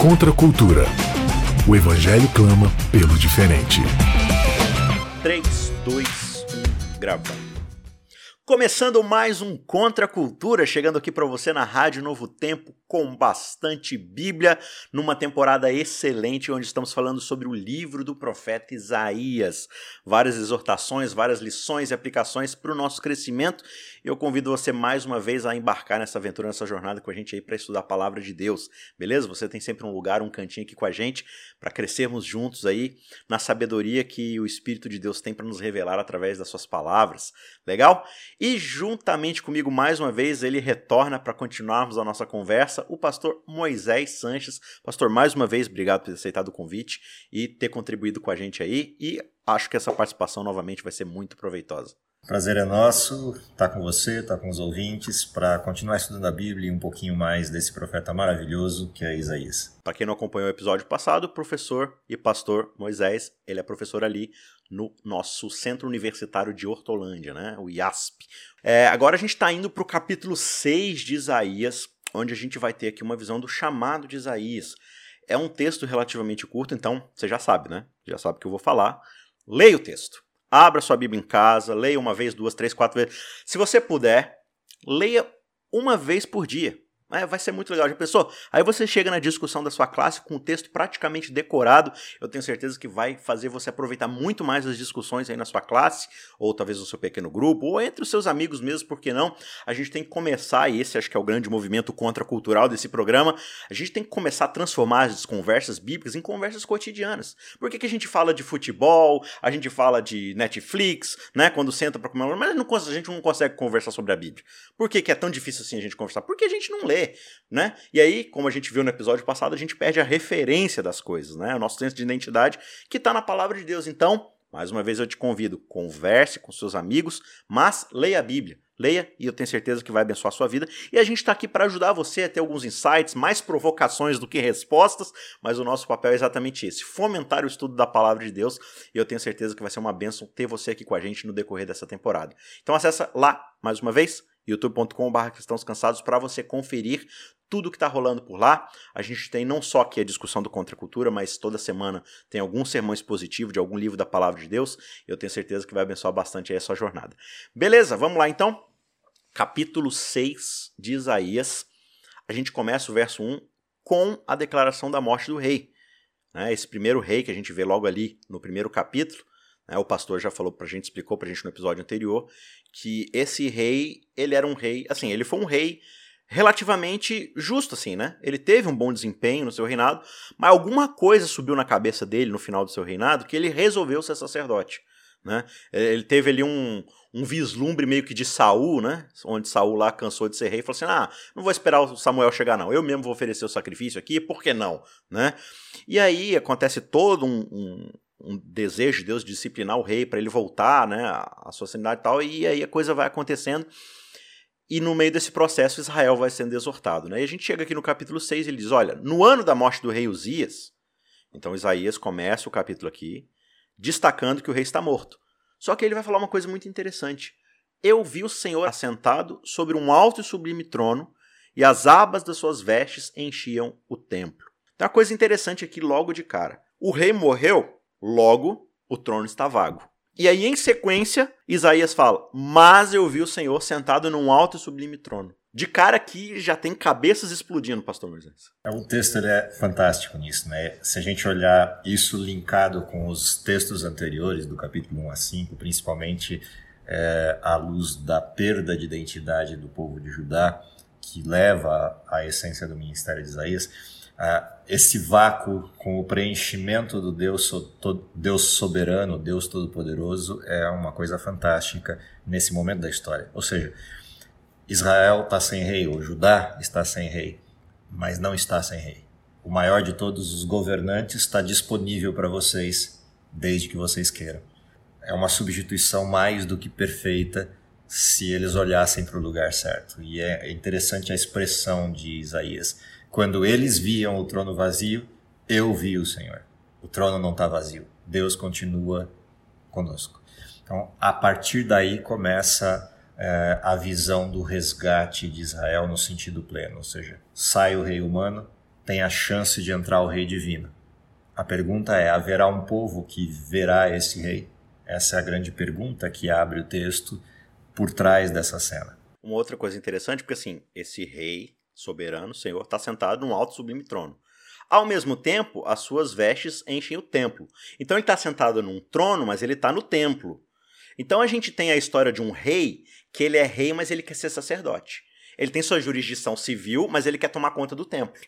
Contra a cultura. O Evangelho clama pelo diferente. 3, 2, 1, gravando. Começando mais um Contra a Cultura, chegando aqui para você na Rádio Novo Tempo com bastante Bíblia, numa temporada excelente onde estamos falando sobre o livro do profeta Isaías. Várias exortações, várias lições e aplicações para o nosso crescimento. Eu convido você mais uma vez a embarcar nessa aventura, nessa jornada com a gente aí para estudar a palavra de Deus, beleza? Você tem sempre um lugar, um cantinho aqui com a gente para crescermos juntos aí na sabedoria que o Espírito de Deus tem para nos revelar através das suas palavras, legal? E juntamente comigo mais uma vez ele retorna para continuarmos a nossa conversa, o pastor Moisés Sanches. Pastor, mais uma vez, obrigado por ter aceitado o convite e ter contribuído com a gente aí e acho que essa participação novamente vai ser muito proveitosa. Prazer é nosso estar com você, estar com os ouvintes, para continuar estudando a Bíblia e um pouquinho mais desse profeta maravilhoso que é Isaías. Para quem não acompanhou o episódio passado, professor e pastor Moisés, ele é professor ali no nosso Centro Universitário de Hortolândia, né? o IASP. É, agora a gente está indo para o capítulo 6 de Isaías, onde a gente vai ter aqui uma visão do chamado de Isaías. É um texto relativamente curto, então você já sabe, né? Já sabe o que eu vou falar. Leia o texto. Abra sua Bíblia em casa, leia uma vez, duas, três, quatro vezes. Se você puder, leia uma vez por dia. É, vai ser muito legal. Já pensou? Aí você chega na discussão da sua classe com o texto praticamente decorado. Eu tenho certeza que vai fazer você aproveitar muito mais as discussões aí na sua classe, ou talvez no seu pequeno grupo, ou entre os seus amigos mesmo, por que não? A gente tem que começar, e esse acho que é o grande movimento contracultural desse programa, a gente tem que começar a transformar as conversas bíblicas em conversas cotidianas. Por que, que a gente fala de futebol, a gente fala de Netflix, né? Quando senta para comer, mas não, a gente não consegue conversar sobre a Bíblia. Por que, que é tão difícil assim a gente conversar? Porque a gente não lê né? E aí, como a gente viu no episódio passado, a gente perde a referência das coisas, né? O nosso senso de identidade que está na palavra de Deus. Então, mais uma vez eu te convido, converse com seus amigos, mas leia a Bíblia. Leia e eu tenho certeza que vai abençoar a sua vida. E a gente está aqui para ajudar você a ter alguns insights, mais provocações do que respostas, mas o nosso papel é exatamente esse: fomentar o estudo da palavra de Deus. E eu tenho certeza que vai ser uma bênção ter você aqui com a gente no decorrer dessa temporada. Então acessa lá mais uma vez youtube.com.br cristãos cansados para você conferir tudo que está rolando por lá. A gente tem não só aqui a discussão do Contra Cultura, mas toda semana tem algum sermão expositivo de algum livro da Palavra de Deus. Eu tenho certeza que vai abençoar bastante aí a sua jornada. Beleza, vamos lá então. Capítulo 6 de Isaías. A gente começa o verso 1 com a declaração da morte do rei. Né? Esse primeiro rei que a gente vê logo ali no primeiro capítulo né? O pastor já falou pra gente, explicou pra gente no episódio anterior, que esse rei, ele era um rei, assim, ele foi um rei relativamente justo, assim, né? Ele teve um bom desempenho no seu reinado, mas alguma coisa subiu na cabeça dele no final do seu reinado que ele resolveu ser sacerdote. Né? Ele teve ali um, um vislumbre meio que de Saul, né? Onde Saul lá cansou de ser rei e falou assim: ah, não vou esperar o Samuel chegar, não. Eu mesmo vou oferecer o sacrifício aqui, por que não? Né? E aí acontece todo um, um um desejo de Deus de disciplinar o rei para ele voltar, né, à sua sanidade e tal, e aí a coisa vai acontecendo. E no meio desse processo, Israel vai sendo exortado. Né? E a gente chega aqui no capítulo 6 ele diz: Olha, no ano da morte do rei Uzias, então Isaías começa o capítulo aqui, destacando que o rei está morto. Só que ele vai falar uma coisa muito interessante. Eu vi o Senhor assentado sobre um alto e sublime trono, e as abas das suas vestes enchiam o templo. Tem uma coisa interessante aqui logo de cara. O rei morreu Logo, o trono está vago. E aí, em sequência, Isaías fala: Mas eu vi o Senhor sentado num alto e sublime trono. De cara aqui já tem cabeças explodindo, pastor Moisés. É, o texto é fantástico nisso, né? Se a gente olhar isso linkado com os textos anteriores, do capítulo 1 a 5, principalmente é, à luz da perda de identidade do povo de Judá, que leva à essência do ministério de Isaías, ah, esse vácuo com o preenchimento do Deus, Deus soberano, Deus todo-poderoso, é uma coisa fantástica nesse momento da história. Ou seja, Israel está sem rei, ou Judá está sem rei, mas não está sem rei. O maior de todos os governantes está disponível para vocês desde que vocês queiram. É uma substituição mais do que perfeita se eles olhassem para o lugar certo. E é interessante a expressão de Isaías quando eles viam o trono vazio, eu vi o Senhor. O trono não está vazio. Deus continua conosco. Então, a partir daí começa é, a visão do resgate de Israel no sentido pleno, ou seja, sai o rei humano, tem a chance de entrar o rei divino. A pergunta é: haverá um povo que verá esse rei? Essa é a grande pergunta que abre o texto por trás dessa cena. Uma outra coisa interessante, porque assim, esse rei soberano, Senhor, está sentado num alto sublime trono. Ao mesmo tempo, as suas vestes enchem o templo. Então ele está sentado num trono, mas ele está no templo. Então a gente tem a história de um rei que ele é rei, mas ele quer ser sacerdote. Ele tem sua jurisdição civil, mas ele quer tomar conta do templo.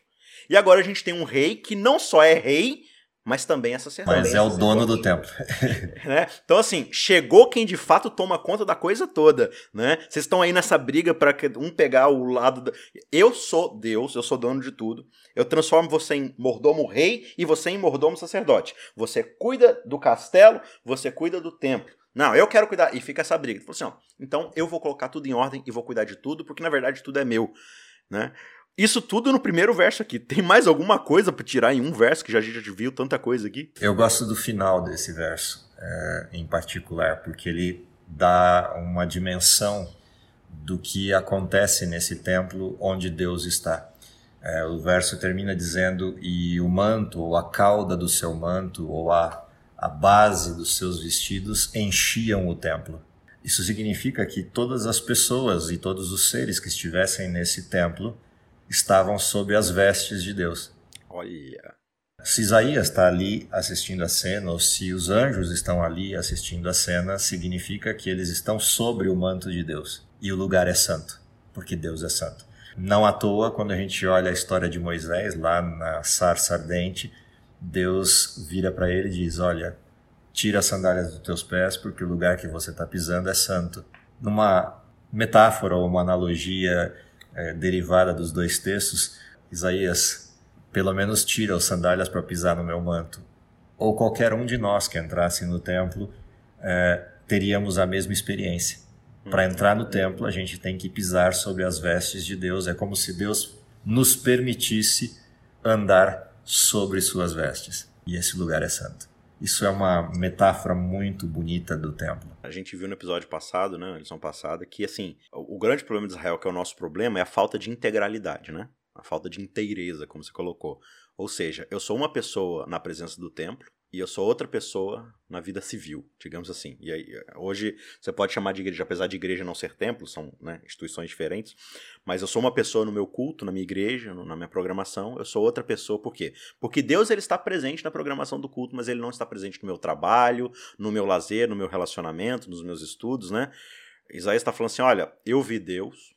E agora a gente tem um rei que não só é rei, mas também é sacerdote. Mas é o dono do templo. né? Então, assim, chegou quem de fato toma conta da coisa toda. né? Vocês estão aí nessa briga para um pegar o lado. Da... Eu sou Deus, eu sou dono de tudo. Eu transformo você em mordomo rei e você em mordomo sacerdote. Você cuida do castelo, você cuida do templo. Não, eu quero cuidar. E fica essa briga. Ele falou assim: ó, então eu vou colocar tudo em ordem e vou cuidar de tudo, porque na verdade tudo é meu. Né? Isso tudo no primeiro verso aqui. Tem mais alguma coisa para tirar em um verso que já a gente viu tanta coisa aqui? Eu gosto do final desse verso, é, em particular, porque ele dá uma dimensão do que acontece nesse templo onde Deus está. É, o verso termina dizendo: E o manto, ou a cauda do seu manto, ou a, a base dos seus vestidos enchiam o templo. Isso significa que todas as pessoas e todos os seres que estivessem nesse templo estavam sob as vestes de Deus. Olha. Se Isaías está ali assistindo a cena, ou se os anjos estão ali assistindo a cena, significa que eles estão sobre o manto de Deus. E o lugar é santo, porque Deus é santo. Não à toa, quando a gente olha a história de Moisés, lá na sarça ardente, Deus vira para ele e diz: Olha, tira as sandálias dos teus pés, porque o lugar que você está pisando é santo. Numa metáfora ou uma analogia é, derivada dos dois textos, Isaías pelo menos tira as sandálias para pisar no meu manto. Ou qualquer um de nós que entrasse no templo é, teríamos a mesma experiência. Para entrar no templo, a gente tem que pisar sobre as vestes de Deus. É como se Deus nos permitisse andar sobre suas vestes. E esse lugar é santo. Isso é uma metáfora muito bonita do templo. A gente viu no episódio passado, né, na lição passada, que assim, o, grande problema de Israel, que é o nosso problema, é a falta de integralidade, né? A falta de inteireza, como você colocou. Ou seja, eu sou uma pessoa na presença do templo, e eu sou outra pessoa na vida civil, digamos assim. E aí, hoje você pode chamar de igreja, apesar de igreja não ser templo, são né, instituições diferentes, mas eu sou uma pessoa no meu culto, na minha igreja, na minha programação, eu sou outra pessoa, por quê? Porque Deus ele está presente na programação do culto, mas ele não está presente no meu trabalho, no meu lazer, no meu relacionamento, nos meus estudos, né? Isaías está falando assim: olha, eu vi Deus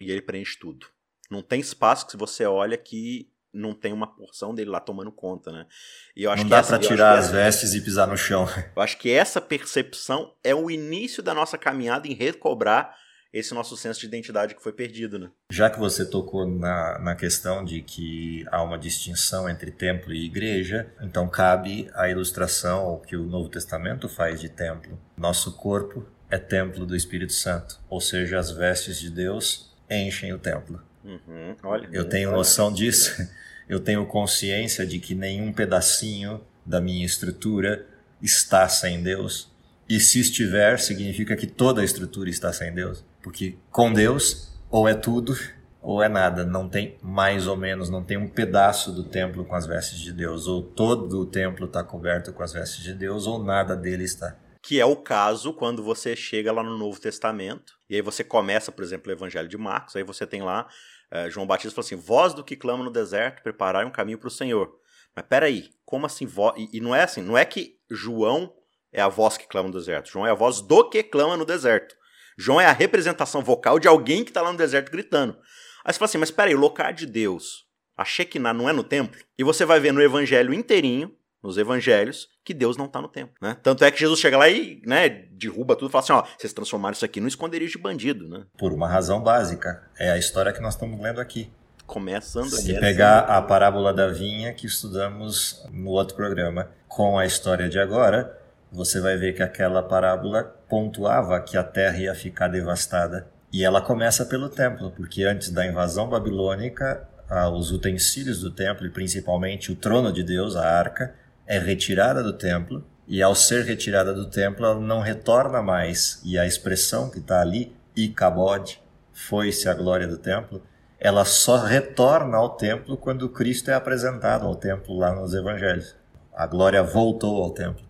e ele preenche tudo. Não tem espaço que você olha que não tem uma porção dele lá tomando conta, né? E eu acho não que dá para tirar as vestes e pisar no chão. Eu acho que essa percepção é o início da nossa caminhada em recobrar esse nosso senso de identidade que foi perdido, né? Já que você tocou na, na questão de que há uma distinção entre templo e igreja, então cabe a ilustração o que o Novo Testamento faz de templo. Nosso corpo é templo do Espírito Santo, ou seja, as vestes de Deus enchem o templo. Uhum, olha, eu tenho noção disso eu tenho consciência de que nenhum pedacinho da minha estrutura está sem Deus. E se estiver, significa que toda a estrutura está sem Deus. Porque com Deus, ou é tudo, ou é nada. Não tem mais ou menos, não tem um pedaço do templo com as vestes de Deus. Ou todo o templo está coberto com as vestes de Deus, ou nada dele está. Que é o caso quando você chega lá no Novo Testamento, e aí você começa, por exemplo, o Evangelho de Marcos, aí você tem lá é, João Batista falou assim: voz do que clama no deserto, preparai um caminho para o Senhor. Mas peraí, como assim voz? E, e não é assim, não é que João é a voz que clama no deserto. João é a voz do que clama no deserto. João é a representação vocal de alguém que está lá no deserto gritando. Aí você fala assim, mas peraí, o local de Deus, a Shekinah não é no templo? E você vai ver no evangelho inteirinho nos evangelhos que Deus não está no templo, né? Tanto é que Jesus chega lá e, né, derruba tudo e fala assim, ó, vocês transformaram isso aqui num esconderijo de bandido, né? Por uma razão básica, é a história que nós estamos lendo aqui. Começando Se aqui. pegar a parábola da vinha que estudamos no outro programa com a história de agora, você vai ver que aquela parábola pontuava que a terra ia ficar devastada. E ela começa pelo templo, porque antes da invasão babilônica, os utensílios do templo, e principalmente o trono de Deus, a arca, é retirada do templo e ao ser retirada do templo ela não retorna mais e a expressão que está ali Ikabod foi-se a glória do templo ela só retorna ao templo quando Cristo é apresentado ao templo lá nos evangelhos. A glória voltou ao templo.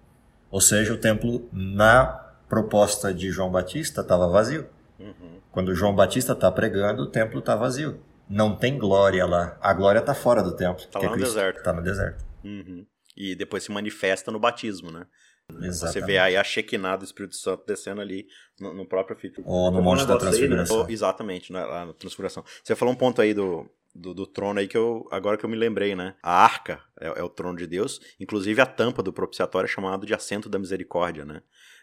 Ou seja, o templo, na proposta de João Batista, estava vazio. Uhum. Quando João Batista está pregando, o templo está vazio. Não tem glória lá. A glória está fora do templo. Está no deserto. Está no deserto. Uhum. E depois se manifesta no batismo, né? Exatamente. Você vê aí a Shekinah do Espírito Santo descendo ali no, no próprio filho. Ou no Monte da Transfiguração. Ou, exatamente, né, lá na Transfiguração. Você falou um ponto aí do, do, do, trono aí que eu agora que eu me lembrei, né? A arca é, é, o trono de Deus, inclusive a tampa do propiciatório é chamado de assento da misericórdia, né?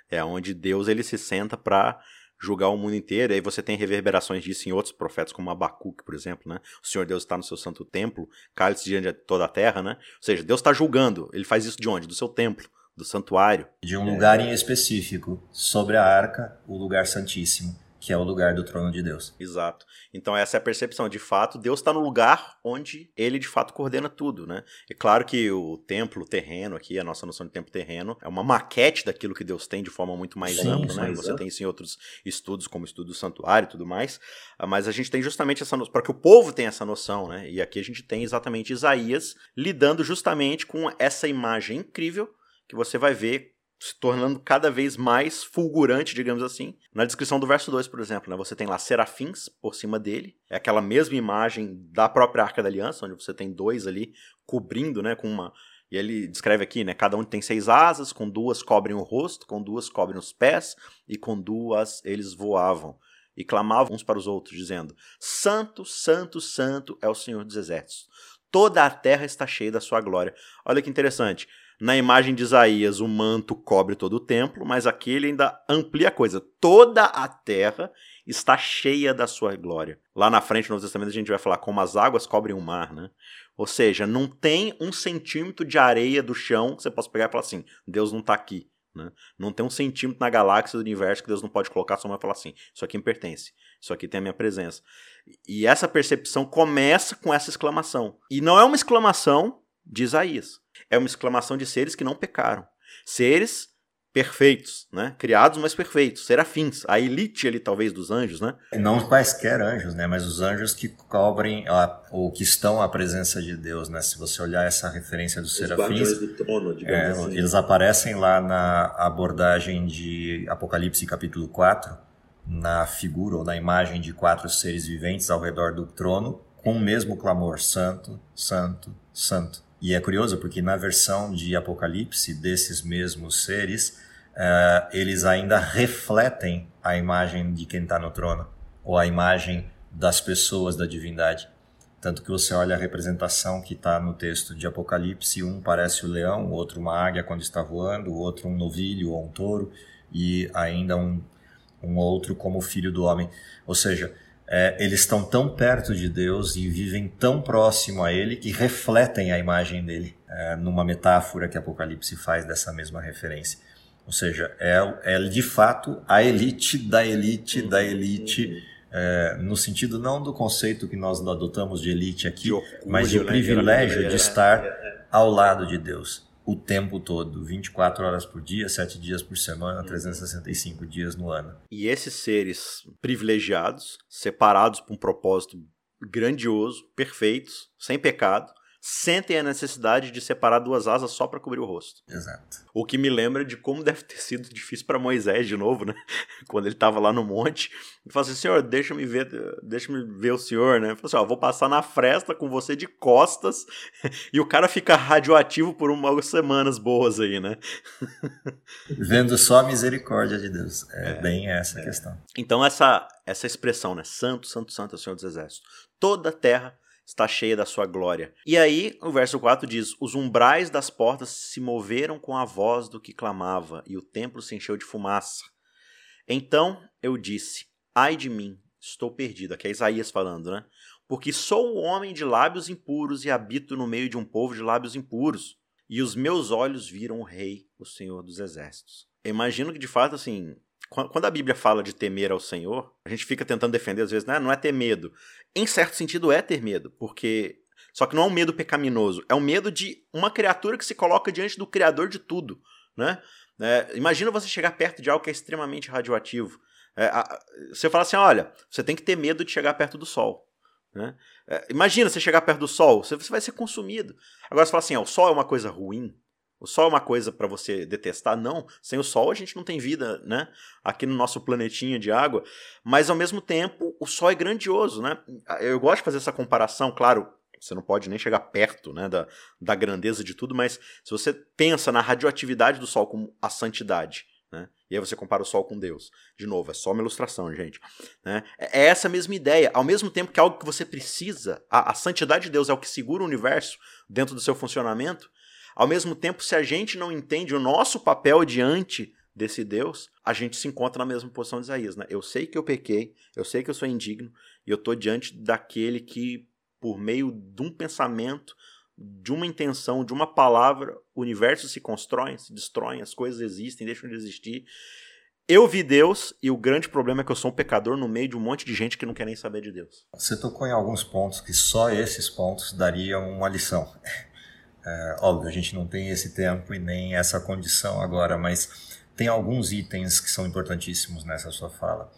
É onde Deus ele se senta para julgar o mundo inteiro, e aí você tem reverberações disso em outros profetas, como Abacuque, por exemplo, né? O Senhor Deus está no seu santo templo, cálice diante de toda a terra, né? Ou seja, Deus está julgando, ele faz isso de onde? Do seu templo do santuário. De um lugar em específico, sobre a arca, o lugar santíssimo, que é o lugar do trono de Deus. Exato. Então essa é a percepção. De fato, Deus está no lugar onde ele de fato coordena tudo, né? É claro que o templo terreno aqui, a nossa noção de templo terreno, é uma maquete daquilo que Deus tem de forma muito mais Sim, ampla, né? Você tem isso em outros estudos, como o estudo do santuário e tudo mais. Ah, mas a gente tem justamente essa noção, para que o povo tenha essa noção, né? E aqui a gente tem exatamente Isaías lidando justamente com essa imagem incrível que você vai ver se tornando cada vez mais fulgurante, digamos assim. Na descrição do verso 2, por exemplo, né, você tem lá serafins por cima dele, é aquela mesma imagem da própria Arca da Aliança, onde você tem dois ali cobrindo, né, com uma... E ele descreve aqui, né, cada um tem seis asas, com duas cobrem o rosto, com duas cobrem os pés, e com duas eles voavam. E clamavam uns para os outros, dizendo, Santo, Santo, Santo é o Senhor dos Exércitos. Toda a terra está cheia da sua glória. Olha que interessante. Na imagem de Isaías, o manto cobre todo o templo, mas aqui ele ainda amplia a coisa. Toda a terra está cheia da sua glória. Lá na frente, no Novo Testamento, a gente vai falar como as águas cobrem o mar, né? Ou seja, não tem um centímetro de areia do chão que você possa pegar e falar assim: Deus não está aqui. Né? Não tem um centímetro na galáxia do universo que Deus não pode colocar sua mão e falar assim: Isso aqui me pertence, isso aqui tem a minha presença. E essa percepção começa com essa exclamação. E não é uma exclamação de Isaías é uma exclamação de seres que não pecaram. Seres perfeitos, né? Criados, mas perfeitos, serafins, a elite ali talvez dos anjos, né? Não quaisquer anjos, né? Mas os anjos que cobrem a, ou que estão à presença de Deus, né? Se você olhar essa referência dos os serafins, do trono, é, assim. eles aparecem lá na abordagem de Apocalipse capítulo 4, na figura ou na imagem de quatro seres viventes ao redor do trono, com o mesmo clamor: Santo, Santo, Santo. E é curioso porque na versão de Apocalipse desses mesmos seres, uh, eles ainda refletem a imagem de quem está no trono, ou a imagem das pessoas da divindade. Tanto que você olha a representação que está no texto de Apocalipse, um parece o leão, o outro uma águia quando está voando, o outro um novilho ou um touro, e ainda um, um outro como filho do homem. Ou seja, é, eles estão tão perto de Deus e vivem tão próximo a Ele que refletem a imagem dele, é, numa metáfora que Apocalipse faz dessa mesma referência. Ou seja, é, é de fato a elite da elite da elite, é, no sentido não do conceito que nós adotamos de elite aqui, de orgulho, mas de né, privilégio de estar ao lado de Deus o tempo todo, 24 horas por dia, 7 dias por semana, 365 dias no ano. E esses seres privilegiados, separados por um propósito grandioso, perfeitos, sem pecado, sentem a necessidade de separar duas asas só para cobrir o rosto. Exato. O que me lembra de como deve ter sido difícil para Moisés de novo, né? Quando ele estava lá no monte, ele falou assim: "Senhor, deixa-me ver, deixa-me ver o senhor", né? Ele falou assim: "Ó, vou passar na fresta com você de costas". e o cara fica radioativo por umas semanas boas aí, né? Vendo só a misericórdia de Deus. É, é bem essa a é. questão. Então essa essa expressão, né? Santo, santo, santo é o Senhor dos exércitos. Toda a terra está cheia da sua glória. E aí, o verso 4 diz: Os umbrais das portas se moveram com a voz do que clamava, e o templo se encheu de fumaça. Então eu disse: Ai de mim, estou perdido. Aqui é Isaías falando, né? Porque sou um homem de lábios impuros e habito no meio de um povo de lábios impuros. E os meus olhos viram o Rei, o Senhor dos Exércitos. Imagino que, de fato, assim, quando a Bíblia fala de temer ao Senhor, a gente fica tentando defender às vezes, né? não é ter medo. Em certo sentido é ter medo, porque só que não é um medo pecaminoso, é um medo de uma criatura que se coloca diante do criador de tudo, né? É, imagina você chegar perto de algo que é extremamente radioativo. É, a, você fala assim, olha, você tem que ter medo de chegar perto do Sol, Né? É, imagina você chegar perto do sol, você, você vai ser consumido. Agora você fala assim: ó, o sol é uma coisa ruim, o sol é uma coisa para você detestar? Não. Sem o sol a gente não tem vida, né? Aqui no nosso planetinha de água. Mas ao mesmo tempo, o sol é grandioso, né? Eu gosto de fazer essa comparação, claro. Você não pode nem chegar perto né, da, da grandeza de tudo, mas se você pensa na radioatividade do Sol como a santidade, né? E aí você compara o Sol com Deus. De novo, é só uma ilustração, gente. Né? É, é essa mesma ideia. Ao mesmo tempo que algo que você precisa, a, a santidade de Deus é o que segura o universo dentro do seu funcionamento. Ao mesmo tempo, se a gente não entende o nosso papel diante desse Deus, a gente se encontra na mesma posição de Isaías. Né? Eu sei que eu pequei, eu sei que eu sou indigno, e eu estou diante daquele que, por meio de um pensamento, de uma intenção, de uma palavra, o universo se constrói, se destrói, as coisas existem, deixam de existir. Eu vi Deus e o grande problema é que eu sou um pecador no meio de um monte de gente que não quer nem saber de Deus. Você tocou em alguns pontos que só esses pontos dariam uma lição. É, óbvio, a gente não tem esse tempo e nem essa condição agora, mas tem alguns itens que são importantíssimos nessa sua fala.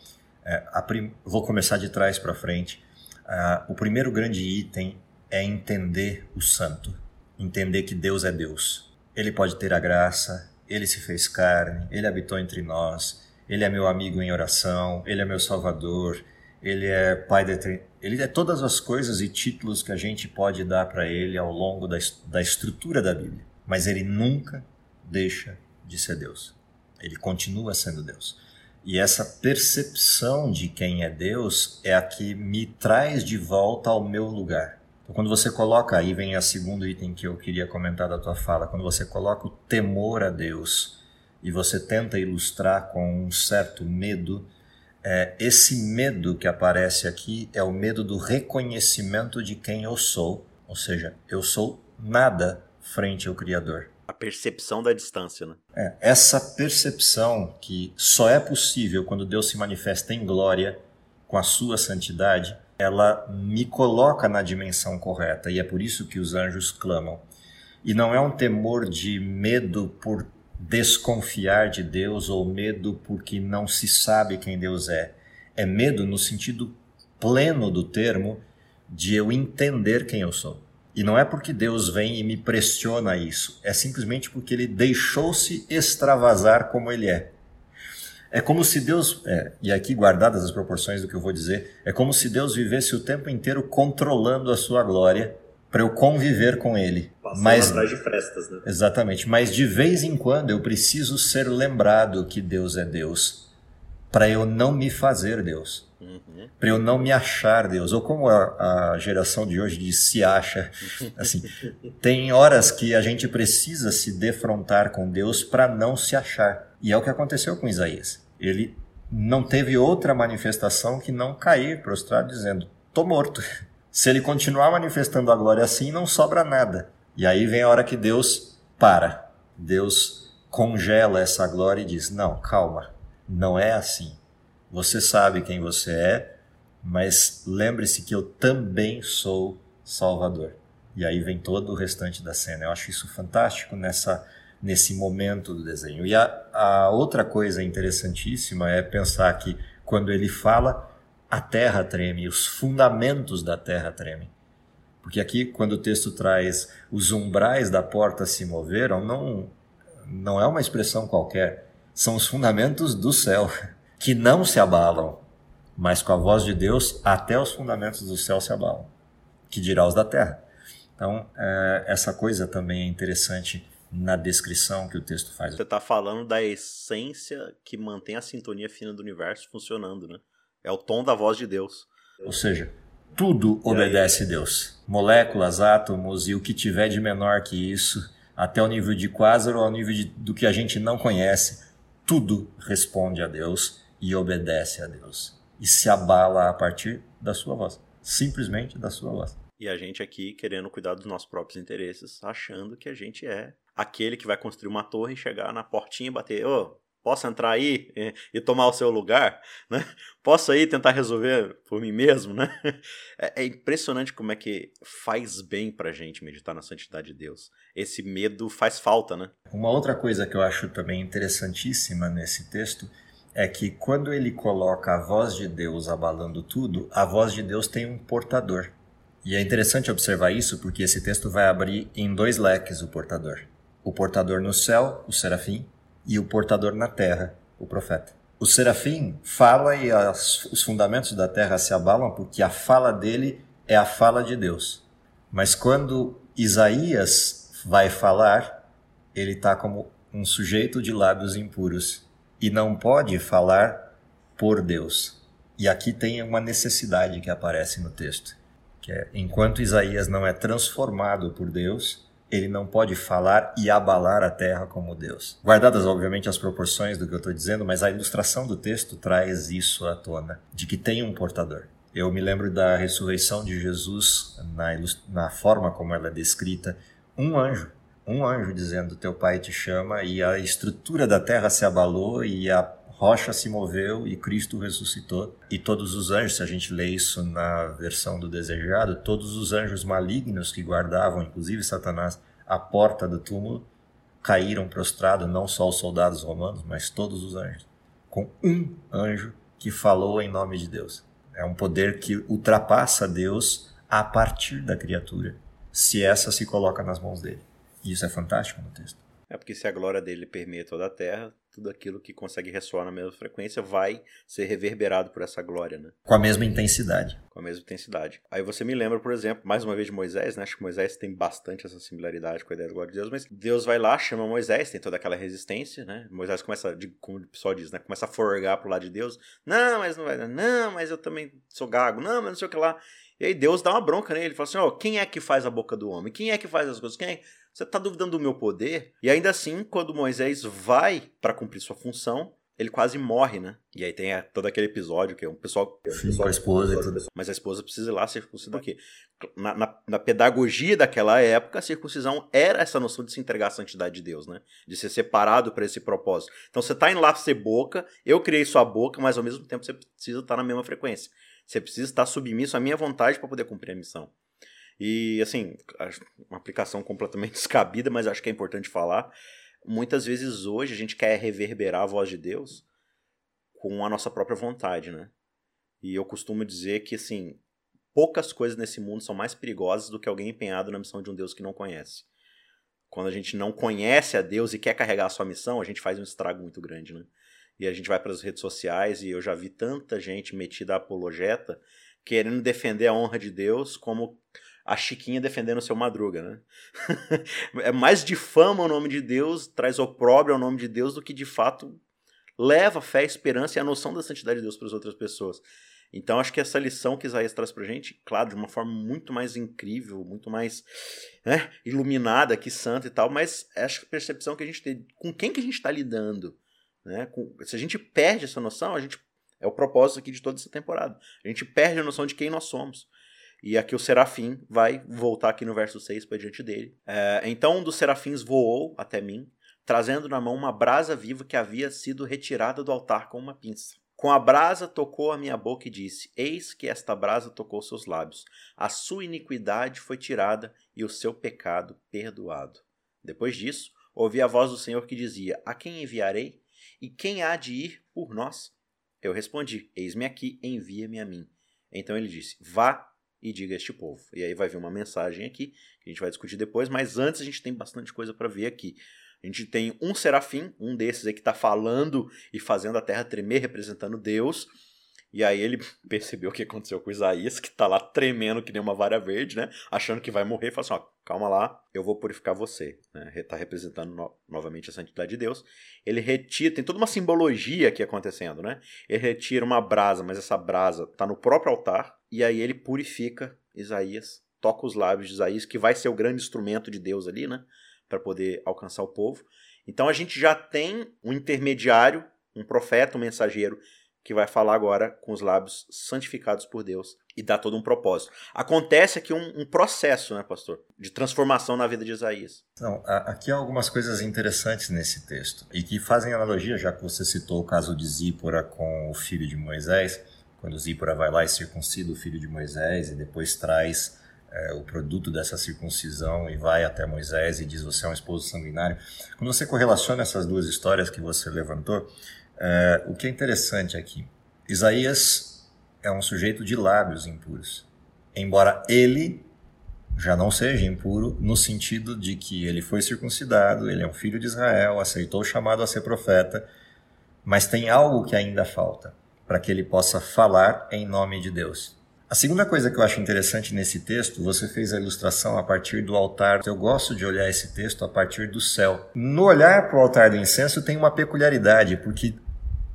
É, prim... Vou começar de trás para frente. É, o primeiro grande item é entender o santo, entender que Deus é Deus. Ele pode ter a graça, ele se fez carne, ele habitou entre nós, ele é meu amigo em oração, ele é meu salvador, ele é pai da ele é todas as coisas e títulos que a gente pode dar para ele ao longo da, da estrutura da Bíblia, mas ele nunca deixa de ser Deus. Ele continua sendo Deus. E essa percepção de quem é Deus é a que me traz de volta ao meu lugar. Então, quando você coloca, aí vem o segundo item que eu queria comentar da tua fala, quando você coloca o temor a Deus e você tenta ilustrar com um certo medo, é, esse medo que aparece aqui é o medo do reconhecimento de quem eu sou, ou seja, eu sou nada frente ao Criador. A percepção da distância, né? É, essa percepção que só é possível quando Deus se manifesta em glória com a sua santidade, ela me coloca na dimensão correta e é por isso que os anjos clamam. E não é um temor de medo por desconfiar de Deus ou medo porque não se sabe quem Deus é. É medo no sentido pleno do termo de eu entender quem eu sou. E não é porque Deus vem e me pressiona isso, é simplesmente porque ele deixou-se extravasar como ele é. É como se Deus, é, e aqui guardadas as proporções do que eu vou dizer, é como se Deus vivesse o tempo inteiro controlando a sua glória para eu conviver com ele. Passando mas atrás de frestas, né? Exatamente, mas de vez em quando eu preciso ser lembrado que Deus é Deus, para eu não me fazer Deus. Uhum. Para eu não me achar Deus, ou como a, a, geração de hoje diz, se acha. Assim, tem horas que a gente precisa se defrontar com Deus para não se achar. E é o que aconteceu com Isaías. Ele não teve outra manifestação que não cair prostrado dizendo: "Tô morto". Se ele continuar manifestando a glória assim, não sobra nada. E aí vem a hora que Deus para. Deus congela essa glória e diz: Não, calma, não é assim. Você sabe quem você é, mas lembre-se que eu também sou Salvador. E aí vem todo o restante da cena. Eu acho isso fantástico nessa, nesse momento do desenho. E a, a outra coisa interessantíssima é pensar que quando ele fala a terra treme, os fundamentos da terra tremem. Porque aqui, quando o texto traz os umbrais da porta se moveram, não, não é uma expressão qualquer. São os fundamentos do céu, que não se abalam, mas com a voz de Deus, até os fundamentos do céu se abalam, que dirá os da terra. Então, é, essa coisa também é interessante na descrição que o texto faz. Você está falando da essência que mantém a sintonia fina do universo funcionando, né? É o tom da voz de Deus. Ou seja, tudo obedece a Deus. Moléculas, átomos e o que tiver de menor que isso, até o nível de quasar ou ao nível de, do que a gente não conhece, tudo responde a Deus e obedece a Deus. E se abala a partir da sua voz. Simplesmente da sua voz. E a gente aqui querendo cuidar dos nossos próprios interesses, achando que a gente é aquele que vai construir uma torre e chegar na portinha e bater: Ô, oh, Posso entrar aí e, e, tomar o seu lugar? Né? Posso aí tentar resolver por mim mesmo? Né? É, é, impressionante como é que faz bem pra gente meditar na santidade de Deus. Esse medo faz falta, né? Uma outra coisa que eu acho também interessantíssima nesse texto é que quando ele coloca a voz de Deus abalando tudo, a voz de Deus tem um portador. E é interessante observar isso porque esse texto vai abrir em dois leques o portador: o portador no céu, o serafim, e o portador na terra, o profeta. O serafim fala e as, os fundamentos da terra se abalam porque a fala dele é a fala de Deus. Mas quando Isaías vai falar, ele está como um sujeito de lábios impuros e não pode falar por Deus. E aqui tem uma necessidade que aparece no texto que é, enquanto Isaías não é transformado por Deus, ele não pode falar e abalar a terra como Deus. Guardadas, obviamente, as proporções do que eu estou dizendo, mas a ilustração do texto traz isso à tona, de que tem um portador. Eu me lembro da ressurreição de Jesus, na, na forma como ela é descrita, um anjo, um anjo dizendo: Teu pai te chama, e a estrutura da terra se abalou e a rocha se moveu e Cristo ressuscitou. E todos os anjos, se a gente lê isso na versão do desejado, todos os anjos malignos que guardavam, inclusive Satanás, a porta do túmulo, caíram prostrados, não só os soldados romanos, mas todos os anjos, com um anjo que falou em nome de Deus. É um poder que ultrapassa Deus a partir da criatura, se essa se coloca nas mãos dele. E isso é fantástico no texto. É porque se a glória dele permeia toda a terra, tudo aquilo que consegue ressoar na mesma frequência vai ser reverberado por essa glória, né? Com a mesma intensidade. Com a mesma intensidade. Aí você me lembra, por exemplo, mais uma vez de Moisés, né? Acho que Moisés tem bastante essa similaridade com a ideia da glória de Deus, mas Deus vai lá, chama Moisés, tem toda aquela resistência, né? Moisés começa, como o pessoal diz, né? Começa a forgar pro lado de Deus. Não, mas não vai. Não, mas eu também sou gago. Não, mas não sei o que lá. E aí Deus dá uma bronca nele. Ele fala assim: ó, oh, quem é que faz a boca do homem? Quem é que faz as coisas? Quem é? Você está duvidando do meu poder? E ainda assim, quando Moisés vai para cumprir sua função, ele quase morre, né? E aí tem todo aquele episódio que é um pessoal. Sim, com a esposa e tudo. Mas a esposa precisa ir lá circuncidar. Porque na, na, na, pedagogia daquela época, a circuncisão era essa noção de se entregar à santidade de Deus, né? De ser separado para esse propósito. Então você tá indo lá ser boca, eu criei sua boca, mas ao mesmo tempo você precisa estar na mesma frequência. Você precisa estar submisso à minha vontade para poder cumprir a missão. E, assim, uma aplicação completamente descabida, mas acho que é importante falar. Muitas vezes hoje a gente quer reverberar a voz de Deus com a nossa própria vontade, né? E eu costumo dizer que, assim, poucas coisas nesse mundo são mais perigosas do que alguém empenhado na missão de um Deus que não conhece. Quando a gente não conhece a Deus e quer carregar a sua missão, a gente faz um estrago muito grande, né? E a gente vai para as redes sociais e eu já vi tanta gente metida a apologeta querendo defender a honra de Deus como a Chiquinha defendendo o seu Madruga, né? é mais difama o nome de Deus, traz opróbrio ao nome de Deus do que de fato leva fé, esperança e a noção da santidade de Deus para as outras pessoas. Então acho que essa lição que Isaías traz pra gente, claro, de uma forma muito mais incrível, muito mais né, iluminada que santa e tal, mas acho que a percepção que a gente tem, com quem que a gente está lidando, né? Com, se a gente perde essa noção, a gente é o propósito aqui de toda essa temporada. A gente perde a noção de quem nós somos. E aqui o serafim vai voltar aqui no verso 6 para diante dele. É, então um dos serafins voou até mim, trazendo na mão uma brasa viva que havia sido retirada do altar com uma pinça. Com a brasa tocou a minha boca e disse: Eis que esta brasa tocou seus lábios. A sua iniquidade foi tirada e o seu pecado perdoado. Depois disso, ouvi a voz do Senhor que dizia: A quem enviarei? E quem há de ir por nós? Eu respondi: Eis-me aqui, envia-me a mim. Então ele disse: Vá e diga a este povo. E aí vai vir uma mensagem aqui, que a gente vai discutir depois, mas antes a gente tem bastante coisa para ver aqui. A gente tem um serafim, um desses aí que está falando e fazendo a terra tremer, representando Deus. E aí ele percebeu o que aconteceu com Isaías, que está lá tremendo que nem uma vara verde, né? Achando que vai morrer, e fala assim: ó, calma lá, eu vou purificar você. Né? Tá representando no novamente a santidade de Deus. Ele retira, tem toda uma simbologia aqui acontecendo, né? Ele retira uma brasa, mas essa brasa está no próprio altar, e aí ele purifica Isaías, toca os lábios de Isaías, que vai ser o grande instrumento de Deus ali, né? Para poder alcançar o povo. Então a gente já tem um intermediário, um profeta, um mensageiro, que vai falar agora com os lábios santificados por Deus e dá todo um propósito. Acontece aqui um, um processo, né, pastor, de transformação na vida de Isaías. Não, aqui há algumas coisas interessantes nesse texto e que fazem analogia, já que você citou o caso de Zípora com o filho de Moisés quando Zípora vai lá e circuncida o filho de Moisés e depois traz é, o produto dessa circuncisão e vai até Moisés e diz: Você é um esposo sanguinário. Quando você correlaciona essas duas histórias que você levantou, É, o que é interessante aqui, Isaías é um sujeito de lábios impuros, embora ele já não seja impuro no sentido de que ele foi circuncidado, ele é um filho de Israel, aceitou o chamado a ser profeta, mas tem algo que ainda falta para que ele possa falar em nome de Deus. A segunda coisa que eu acho interessante nesse texto, você fez a ilustração a partir do altar. Eu gosto de olhar esse texto a partir do céu. No olhar para o altar do incenso tem uma peculiaridade, porque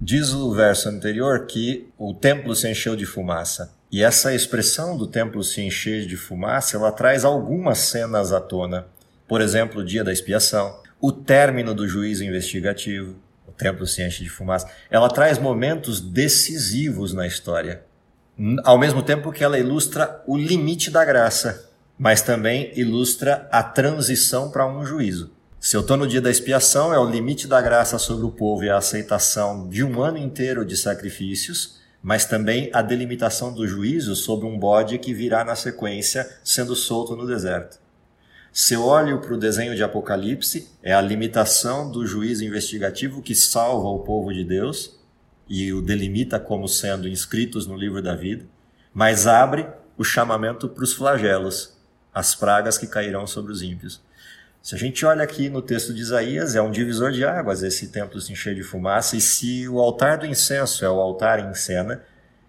diz o verso anterior que o templo se encheu de fumaça. E essa expressão do templo se encher de fumaça, ela traz algumas cenas à tona. Por exemplo, o dia da expiação, o término do juízo investigativo, o templo se enche de fumaça. Ela traz momentos decisivos na história ao mesmo tempo que ela ilustra o limite da graça, mas também ilustra a transição para um juízo. Se eu estou no dia da expiação, é o limite da graça sobre o povo e a aceitação de um ano inteiro de sacrifícios, mas também a delimitação do juízo sobre um bode que virá na sequência sendo solto no deserto. Se eu olho para o desenho de Apocalipse, é a limitação do juízo investigativo que salva o povo de Deus, e o delimita como sendo inscritos no livro da vida, mas abre o chamamento para os flagelos, as pragas que cairão sobre os ímpios. Se a gente olha aqui no texto de Isaías, é um divisor de águas esse templo se encher de fumaça, e se o altar do incenso é o altar em cena,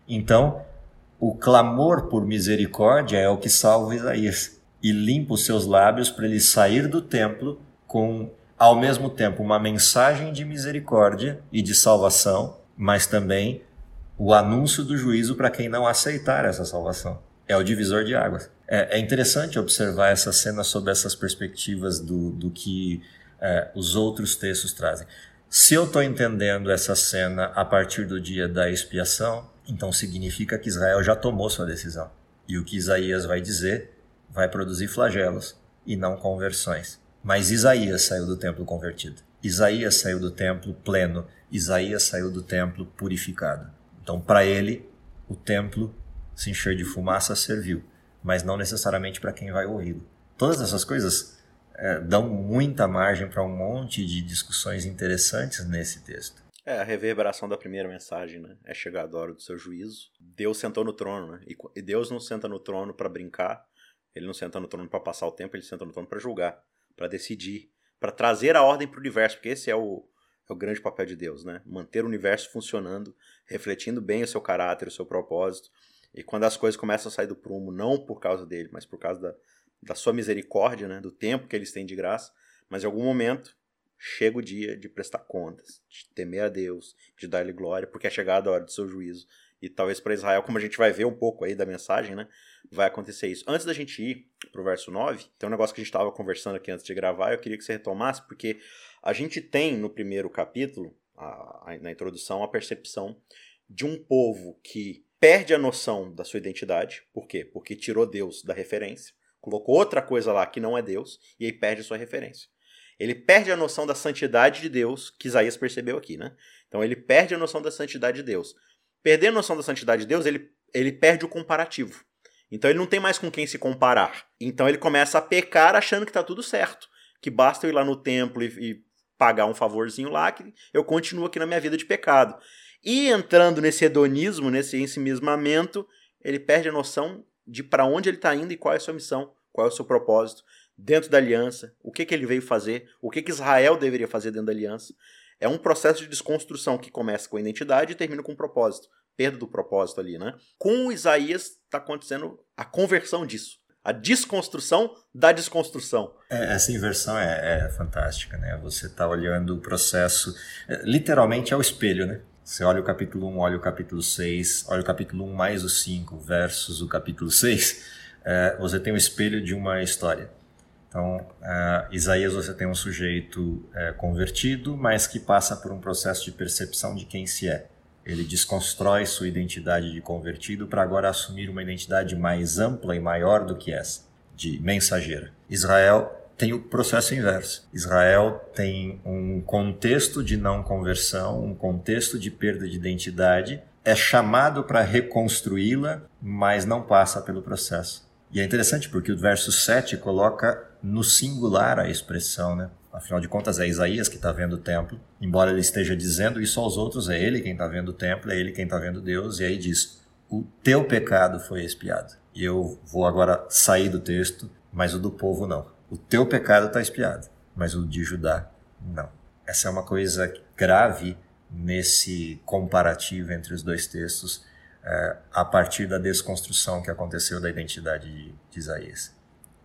então o clamor por misericórdia é o que salva Isaías e limpa os seus lábios para ele sair do templo com, ao mesmo tempo, uma mensagem de misericórdia e de salvação mas também o anúncio do juízo para quem não aceitar essa salvação. É o divisor de águas. É, é interessante observar essa cena sob essas perspectivas do, do que é, os outros textos trazem. Se eu estou entendendo essa cena a partir do dia da expiação, então significa que Israel já tomou sua decisão. E o que Isaías vai dizer vai produzir flagelos e não conversões. Mas Isaías saiu do templo convertido. Isaías saiu do templo pleno Isaías saiu do templo purificado. Então, para ele, o templo se encher de fumaça serviu, mas não necessariamente para quem vai ouvi-lo. Todas essas coisas é, dão muita margem para um monte de discussões interessantes nesse texto. É a reverberação da primeira mensagem, né? É chegada a hora do seu juízo. Deus sentou no trono, né? E Deus não senta no trono para brincar, ele não senta no trono para passar o tempo, ele senta no trono para julgar, para decidir, para trazer a ordem para o universo, porque esse é o, é o grande papel de Deus, né? Manter o universo funcionando, refletindo bem o seu caráter, o seu propósito. E quando as coisas começam a sair do prumo, não por causa dele, mas por causa da, da sua misericórdia, né? Do tempo que eles têm de graça, mas em algum momento chega o dia de prestar contas, de temer a Deus, de dar-lhe glória, porque é chegada a hora do seu juízo. E talvez para Israel, como a gente vai ver um pouco aí da mensagem, né? Vai acontecer isso. Antes da gente ir pro verso 9, tem um negócio que a gente estava conversando aqui antes de gravar, eu queria que você retomasse, porque a gente tem no primeiro capítulo, a, a, na introdução, a percepção de um povo que perde a noção da sua identidade. Por quê? Porque tirou Deus da referência, colocou outra coisa lá que não é Deus, e aí perde a sua referência. Ele perde a noção da santidade de Deus, que Isaías percebeu aqui, né? Então ele perde a noção da santidade de Deus. Perder a noção da santidade de Deus, ele, ele perde o comparativo. Então ele não tem mais com quem se comparar. Então ele começa a pecar achando que está tudo certo. Que basta eu ir lá no templo e, e pagar um favorzinho lá, que eu continuo aqui na minha vida de pecado. E entrando nesse hedonismo, nesse ensimismamento, ele perde a noção de para onde ele está indo e qual é a sua missão, qual é o seu propósito dentro da aliança, o que, que ele veio fazer, o que, que Israel deveria fazer dentro da aliança. É um processo de desconstrução que começa com a identidade e termina com o propósito. Perda do propósito ali, né? Com Isaías está acontecendo a conversão disso a desconstrução da desconstrução. É, essa inversão é, é, fantástica, né? Você está olhando o processo, é, literalmente é o espelho, né? Você olha o capítulo 1, olha o capítulo 6, olha o capítulo 1 mais o 5 versus o capítulo 6, é, você tem o um espelho de uma história. Então, é, Isaías você tem um sujeito é, convertido, mas que passa por um processo de percepção de quem se é. Ele desconstrói sua identidade de convertido para agora assumir uma identidade mais ampla e maior do que essa, de mensageira. Israel tem o processo inverso. Israel tem um contexto de não conversão, um contexto de perda de identidade, é chamado para reconstruí-la, mas não passa pelo processo. E é interessante porque o verso 7 coloca no singular a expressão, né? Afinal de contas, é Isaías que está vendo o templo. Embora ele esteja dizendo isso aos outros, é ele quem está vendo o templo, é ele quem está vendo Deus. E aí diz: O teu pecado foi expiado. E eu vou agora sair do texto, mas o do povo não. O teu pecado está expiado, mas o de Judá não. Essa é uma coisa grave nesse comparativo entre os dois textos, é, a partir da desconstrução que aconteceu da identidade de, de Isaías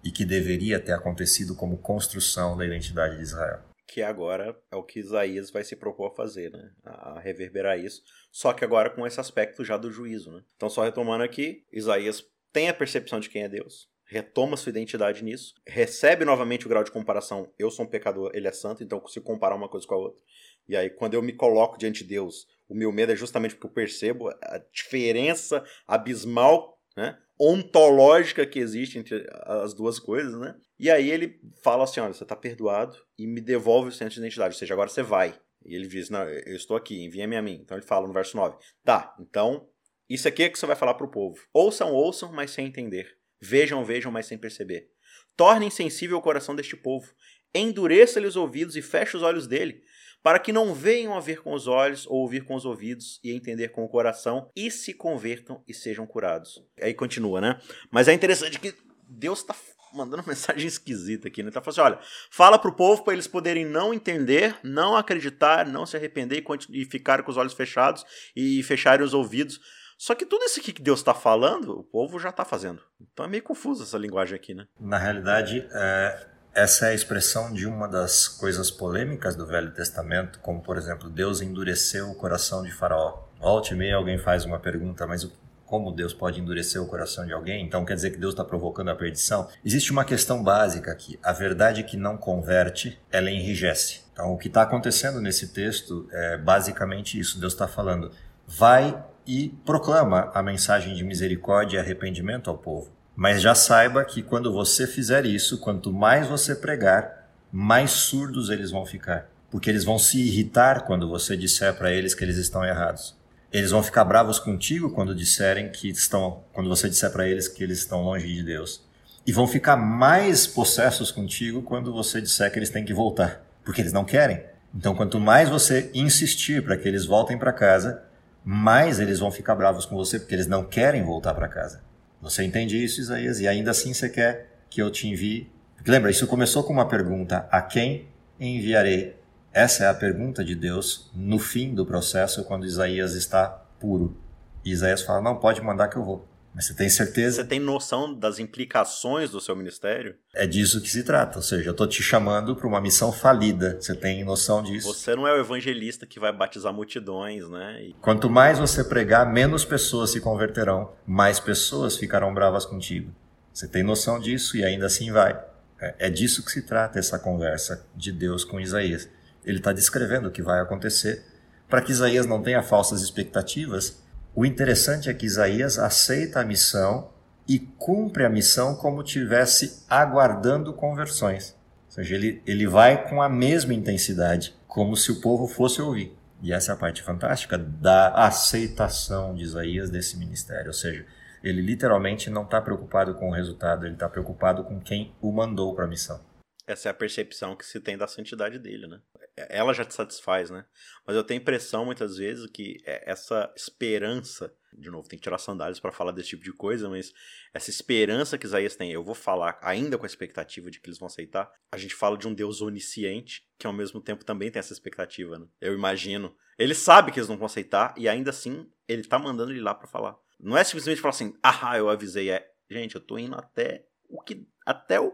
e que deveria ter acontecido como construção da identidade de Israel. Que agora é o que Isaías vai se propor a fazer, né? A reverberar isso. Só que agora com esse aspecto já do juízo, né? Então, só retomando aqui, Isaías tem a percepção de quem é Deus, retoma sua identidade nisso, recebe novamente o grau de comparação. Eu sou um pecador, ele é santo, então eu consigo comparar uma coisa com a outra. E aí, quando eu me coloco diante de Deus, o meu medo é justamente porque eu percebo a diferença abismal, né? ontológica que existe entre as duas coisas, né? E aí ele fala assim, olha, você está perdoado e me devolve o senso de identidade, ou seja, agora você vai. E ele diz, não, eu estou aqui, envia-me a mim. Então ele fala no verso 9, tá, então isso aqui é que você vai falar para o povo. Ouçam, ouçam, mas sem entender. Vejam, vejam, mas sem perceber. Tornem sensível o coração deste povo. Endureça-lhe os ouvidos e feche os olhos dele, para que não venham a ver com os olhos, ou ouvir com os ouvidos, e entender com o coração, e se convertam e sejam curados. Aí continua, né? Mas é interessante que Deus está mandando uma mensagem esquisita aqui, né? Tá falando assim, olha, fala pro povo para eles poderem não entender, não acreditar, não se arrepender e, e ficar com os olhos fechados e fecharem os ouvidos. Só que tudo isso aqui que Deus está falando, o povo já está fazendo. Então é meio confusa essa linguagem aqui, né? Na realidade, é, essa é a expressão de uma das coisas polêmicas do Velho Testamento, como por exemplo, Deus endureceu o coração de Faraó. Volte e meia alguém faz uma pergunta, mas como Deus pode endurecer o coração de alguém? Então quer dizer que Deus está provocando a perdição? Existe uma questão básica aqui. A verdade que não converte, ela enrijece. Então o que está acontecendo nesse texto é basicamente isso. Deus está falando, vai e proclama a mensagem de misericórdia e arrependimento ao povo. Mas já saiba que quando você fizer isso, quanto mais você pregar, mais surdos eles vão ficar, porque eles vão se irritar quando você disser para eles que eles estão errados. Eles vão ficar bravos contigo quando disserem que estão, quando você disser para eles que eles estão longe de Deus. E vão ficar mais possessos contigo quando você disser que eles têm que voltar, porque eles não querem. Então, quanto mais você insistir para que eles voltem para casa, mais eles vão ficar bravos com você, porque eles não querem voltar para casa. Você entende isso, Isaías? E ainda assim você quer que eu te envie? Porque lembra, isso começou com uma pergunta: a quem enviarei? Essa é a pergunta de Deus no fim do processo, quando Isaías está puro. E Isaías fala: Não, pode mandar que eu vou. Mas você tem certeza? Você tem noção das implicações do seu ministério? É disso que se trata. Ou seja, eu estou te chamando para uma missão falida. Você tem noção disso? Você não é o evangelista que vai batizar multidões, né? E... Quanto mais você pregar, menos pessoas se converterão, mais pessoas ficarão bravas contigo. Você tem noção disso e ainda assim vai. É, é disso que se trata essa conversa de Deus com Isaías. Ele está descrevendo o que vai acontecer para que Isaías não tenha falsas expectativas o interessante é que Isaías aceita a missão e cumpre a missão como tivesse aguardando conversões. Ou seja, ele, ele vai com a mesma intensidade, como se o povo fosse ouvir. E essa é a parte fantástica da aceitação de Isaías desse ministério. Ou seja, ele literalmente não está preocupado com o resultado, ele está preocupado com quem o mandou para a missão. Essa é a percepção que se tem da santidade dele, né? Ela já te satisfaz, né? Mas eu tenho a impressão muitas vezes que é, essa esperança, de novo, tem que tirar sandálias para falar desse tipo de coisa, mas essa esperança que Isaías tem, eu vou falar ainda com a expectativa de que eles vão aceitar. A gente fala de um Deus onisciente, que ao mesmo tempo também tem essa expectativa, né? Eu imagino. Ele sabe que eles não vão aceitar e ainda assim ele tá mandando ele lá para falar. Não é simplesmente falar assim, ah, eu avisei, é, gente, eu tô indo até o que até o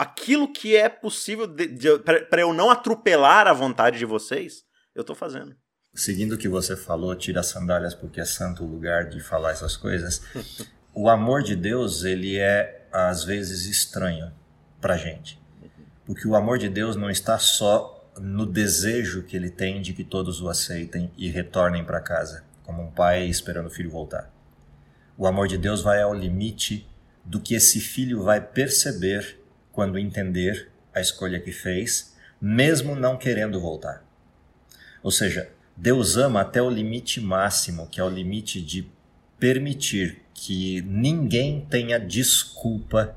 aquilo que é possível para eu não atropelar a vontade de vocês, eu estou fazendo. Seguindo o que você falou, tira as sandálias porque é santo o lugar de falar essas coisas. o amor de Deus, ele é às vezes estranho para gente. Porque o amor de Deus não está só no desejo que ele tem de que todos o aceitem e retornem para casa, como um pai esperando o filho voltar. O amor de Deus vai ao limite do que esse filho vai perceber quando entender a escolha que fez, mesmo não querendo voltar. Ou seja, Deus ama até o limite máximo, que é o limite de permitir que ninguém tenha desculpa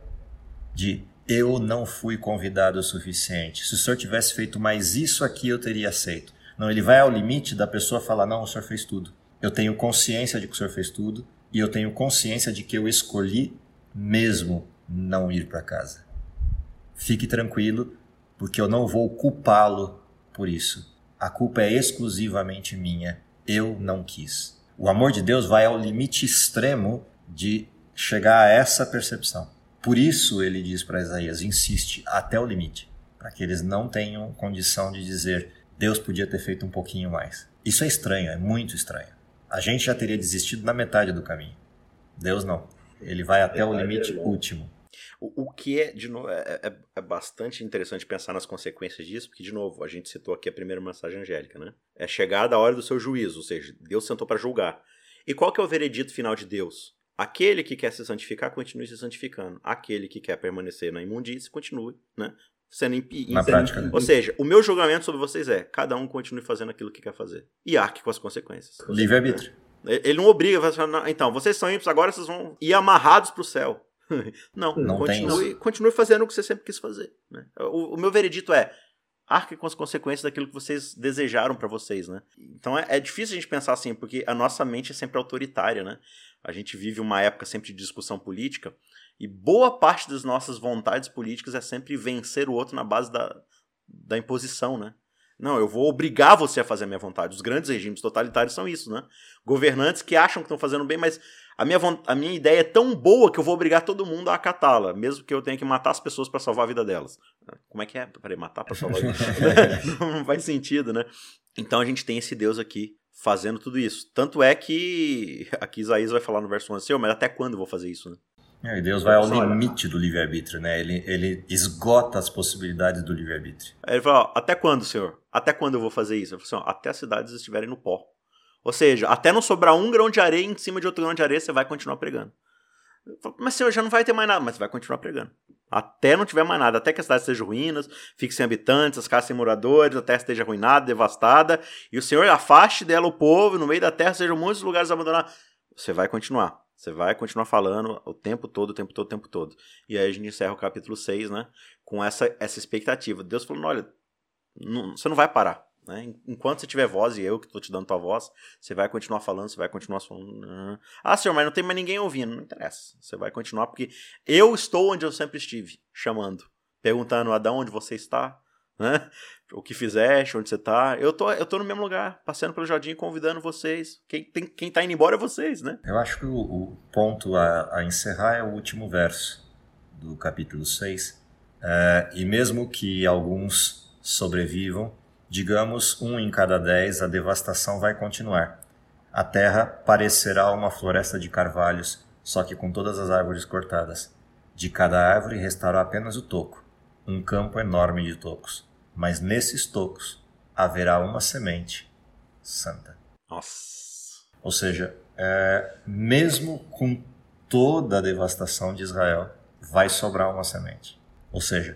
de eu não fui convidado o suficiente. Se o senhor tivesse feito mais isso aqui, eu teria aceito. Não, ele vai ao limite da pessoa falar: não, o senhor fez tudo. Eu tenho consciência de que o senhor fez tudo e eu tenho consciência de que eu escolhi mesmo não ir para casa. Fique tranquilo, porque eu não vou culpá-lo por isso. A culpa é exclusivamente minha. Eu não quis. O amor de Deus vai ao limite extremo de chegar a essa percepção. Por isso ele diz para Isaías: insiste até o limite, para que eles não tenham condição de dizer Deus podia ter feito um pouquinho mais. Isso é estranho, é muito estranho. A gente já teria desistido na metade do caminho. Deus não. Ele vai até o limite último. O, o, que é, de novo, é, é, é, bastante interessante pensar nas consequências disso, porque, de novo, a gente citou aqui a primeira mensagem angélica, né? É chegada a hora do seu juízo, ou seja, Deus sentou para julgar. E qual que é o veredito final de Deus? Aquele que quer se santificar, continue se santificando. Aquele que quer permanecer na imundície, continue, né? Sendo impi na prática. Né? Ou seja, o meu julgamento sobre vocês é: cada um continue fazendo aquilo que quer fazer. E arque com as consequências. Livre-arbítrio. Ele não obriga, então, vocês são ímpios, agora vocês vão ir amarrados para o céu. não, não continue, continue fazendo o que você sempre quis fazer. Né? O, o, meu veredito é: arque com as consequências daquilo que vocês desejaram para vocês, né? Então é, é, difícil a gente pensar assim, porque a nossa mente é sempre autoritária, né? A gente vive uma época sempre de discussão política e boa parte das nossas vontades políticas é sempre vencer o outro na base da, da imposição, né? Não, eu vou obrigar você a fazer a minha vontade. Os grandes regimes totalitários são isso, né? Governantes que acham que estão fazendo bem, mas a minha, a minha ideia é tão boa que eu vou obrigar todo mundo a acatá-la, mesmo que eu tenha que matar as pessoas para salvar a vida delas. Como é que é? Peraí, matar para salvar a vida? Não faz sentido, né? Então a gente tem esse Deus aqui fazendo tudo isso. Tanto é que aqui Isaías vai falar no verso 11, mas até quando eu vou fazer isso, né? É, Deus vai ao limite do livre-arbítrio, né? Ele, ele esgota as possibilidades do livre-arbítrio. Ele fala, ó, até quando, senhor? Até quando eu vou fazer isso? Eu falo assim, ó, até as cidades estiverem no pó. Ou seja, até não sobrar um grão de areia em cima de outro grão de areia, você vai continuar pregando. Falo, mas senhor, já não vai ter mais nada. Mas você vai continuar pregando. Até não tiver mais nada. Até que a cidade esteja ruínas, fique sem habitantes, as casas sem moradores, a terra esteja arruinada, devastada. E o senhor afaste dela o povo, no meio da terra sejam muitos lugares abandonados. Você vai continuar. Você vai continuar falando o tempo todo, o tempo todo, o tempo todo. E aí a gente encerra o capítulo 6, né? Com essa, essa expectativa. Deus falando: olha, não, você não vai parar. Né? Enquanto você tiver voz e eu que estou te dando tua voz, você vai continuar falando, você vai continuar falando. Ah, senhor, mas não tem mais ninguém ouvindo. Não interessa. Você vai continuar porque eu estou onde eu sempre estive, chamando, perguntando Adão onde você está, né? O que fizeste, onde você está. Eu tô, eu tô no mesmo lugar, passando pelo jardim, convidando vocês. Quem, tem, quem tá indo embora é vocês, né? Eu acho que o, o ponto a, a, encerrar é o último verso do capítulo 6. É, e mesmo que alguns sobrevivam, digamos um em cada dez, a devastação vai continuar. A terra parecerá uma floresta de carvalhos, só que com todas as árvores cortadas. De cada árvore restará apenas o toco, um campo enorme de tocos. Mas nesses tocos haverá uma semente santa. Nossa. Ou seja, é, mesmo com toda a devastação de Israel, vai sobrar uma semente. Ou seja,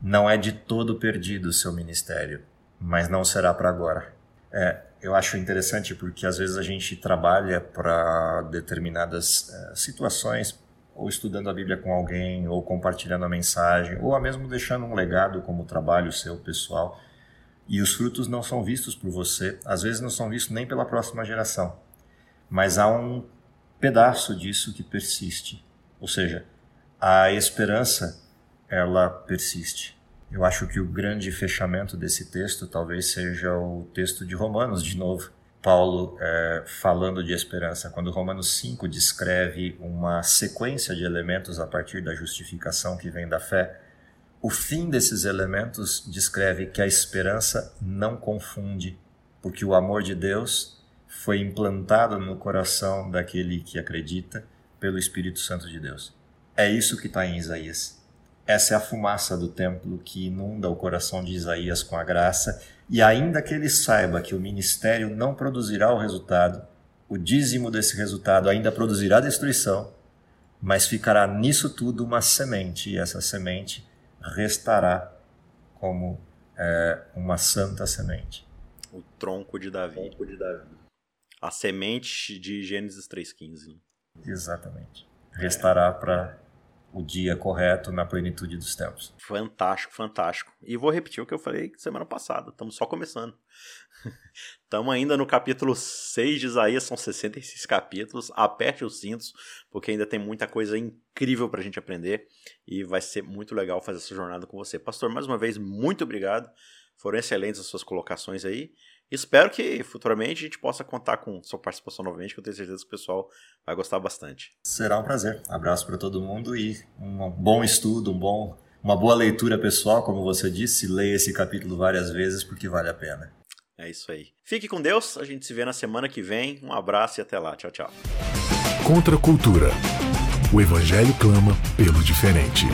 não é de todo perdido o seu ministério mas não será para agora. É, eu acho interessante porque às vezes a gente trabalha para determinadas é, situações, ou estudando a Bíblia com alguém, ou compartilhando a mensagem, ou mesmo deixando um legado como trabalho seu pessoal, e os frutos não são vistos por você, às vezes não são vistos nem pela próxima geração, mas há um pedaço disso que persiste, ou seja, a esperança ela persiste. Eu acho que o grande fechamento desse texto talvez seja o texto de Romanos, de novo. Paulo é, falando de esperança, quando Romanos 5 descreve uma sequência de elementos a partir da justificação que vem da fé, o fim desses elementos descreve que a esperança não confunde, porque o amor de Deus foi implantado no coração daquele que acredita pelo Espírito Santo de Deus. É isso que está em Isaías. Essa é a fumaça do templo que inunda o coração de Isaías com a graça, e ainda que ele saiba que o ministério não produzirá o resultado, o dízimo desse resultado ainda produzirá destruição, mas ficará nisso tudo uma semente, e essa semente restará como é, uma santa semente. O tronco de Davi. Tronco de Davi. A semente de Gênesis 3,15. Exatamente. Restará para o dia correto na plenitude dos tempos. Fantástico, fantástico. E vou repetir o que eu falei semana passada, estamos só começando. Estamos ainda no capítulo 6 de Isaías, são 66 capítulos. Aperte os cintos, porque ainda tem muita coisa incrível para a gente aprender e vai ser muito legal fazer essa jornada com você. Pastor, mais uma vez, muito obrigado. Foram excelentes as suas colocações aí. Espero que futuramente a gente possa contar com sua participação novamente, que eu tenho certeza que o pessoal vai gostar bastante. Será um prazer. Abraço para todo mundo e um bom estudo, um bom, uma boa leitura pessoal, como você disse. Leia esse capítulo várias vezes porque vale a pena. É isso aí. Fique com Deus, a gente se vê na semana que vem. Um abraço e até lá. Tchau, tchau. Contra a cultura. O Evangelho clama pelo diferente.